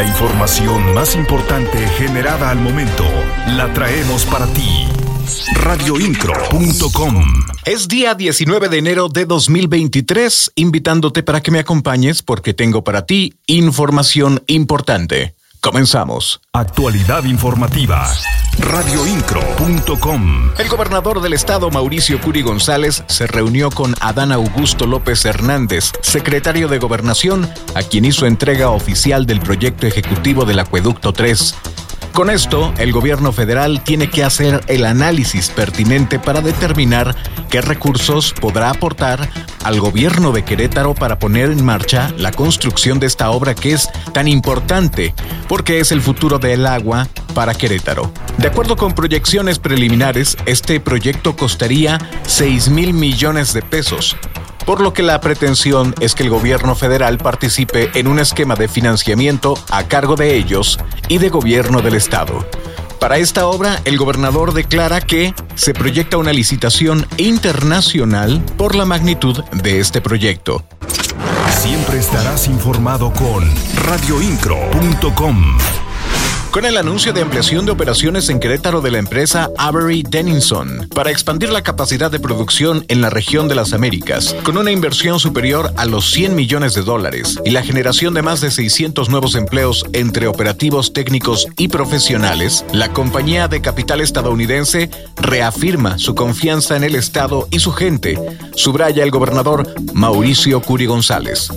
La información más importante generada al momento la traemos para ti. Radioincro.com Es día 19 de enero de 2023, invitándote para que me acompañes porque tengo para ti información importante. Comenzamos. Actualidad informativa. Radioincro.com El gobernador del estado, Mauricio Curi González, se reunió con Adán Augusto López Hernández, secretario de Gobernación, a quien hizo entrega oficial del proyecto ejecutivo del Acueducto 3. Con esto, el gobierno federal tiene que hacer el análisis pertinente para determinar qué recursos podrá aportar al gobierno de Querétaro para poner en marcha la construcción de esta obra que es tan importante porque es el futuro del agua para Querétaro. De acuerdo con proyecciones preliminares, este proyecto costaría 6 mil millones de pesos, por lo que la pretensión es que el gobierno federal participe en un esquema de financiamiento a cargo de ellos y de gobierno del estado. Para esta obra, el gobernador declara que se proyecta una licitación internacional por la magnitud de este proyecto. Siempre estarás informado con radioincro.com. Con el anuncio de ampliación de operaciones en Querétaro de la empresa Avery Dennison para expandir la capacidad de producción en la región de las Américas, con una inversión superior a los 100 millones de dólares y la generación de más de 600 nuevos empleos entre operativos técnicos y profesionales, la compañía de capital estadounidense reafirma su confianza en el Estado y su gente, subraya el gobernador Mauricio Curi González.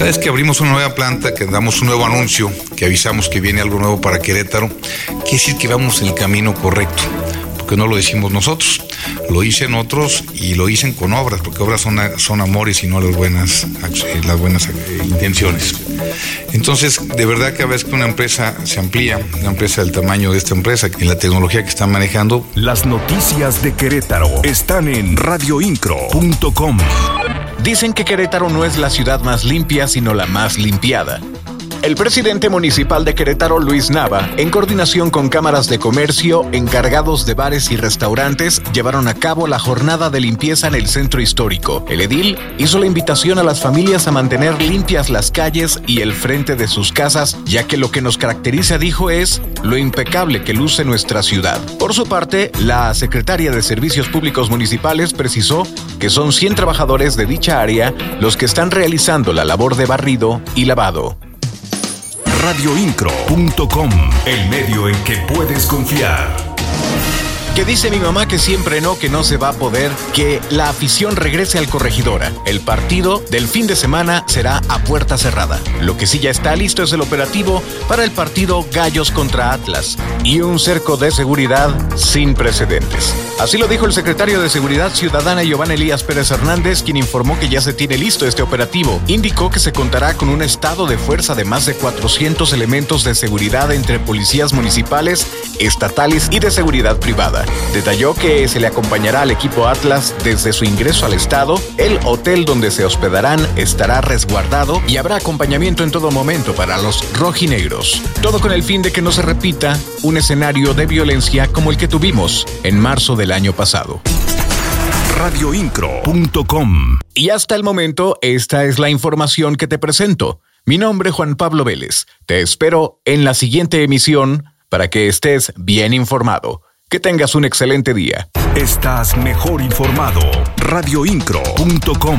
Cada vez que abrimos una nueva planta, que damos un nuevo anuncio, que avisamos que viene algo nuevo para Querétaro, quiere decir que vamos en el camino correcto, porque no lo decimos nosotros, lo dicen otros y lo dicen con obras, porque obras son, son amores y no las buenas, las buenas eh, intenciones. Entonces, de verdad que a veces que una empresa se amplía, una empresa del tamaño de esta empresa, en la tecnología que están manejando. Las noticias de Querétaro están en radioincro.com. Dicen que Querétaro no es la ciudad más limpia, sino la más limpiada. El presidente municipal de Querétaro, Luis Nava, en coordinación con cámaras de comercio, encargados de bares y restaurantes, llevaron a cabo la jornada de limpieza en el centro histórico. El edil hizo la invitación a las familias a mantener limpias las calles y el frente de sus casas, ya que lo que nos caracteriza, dijo, es lo impecable que luce nuestra ciudad. Por su parte, la secretaria de Servicios Públicos Municipales precisó que son 100 trabajadores de dicha área los que están realizando la labor de barrido y lavado radioincro.com, el medio en que puedes confiar. Dice mi mamá que siempre no, que no se va a poder, que la afición regrese al corregidora. El partido del fin de semana será a puerta cerrada. Lo que sí ya está listo es el operativo para el partido Gallos contra Atlas y un cerco de seguridad sin precedentes. Así lo dijo el secretario de Seguridad Ciudadana Giovanni Elías Pérez Hernández, quien informó que ya se tiene listo este operativo. Indicó que se contará con un estado de fuerza de más de 400 elementos de seguridad entre policías municipales, estatales y de seguridad privada. Detalló que se le acompañará al equipo Atlas desde su ingreso al estado, el hotel donde se hospedarán estará resguardado y habrá acompañamiento en todo momento para los rojinegros. Todo con el fin de que no se repita un escenario de violencia como el que tuvimos en marzo del año pasado radioincro.com. Y hasta el momento, esta es la información que te presento. Mi nombre es Juan Pablo Vélez. Te espero en la siguiente emisión para que estés bien informado. Que tengas un excelente día. Estás mejor informado. Radioincro.com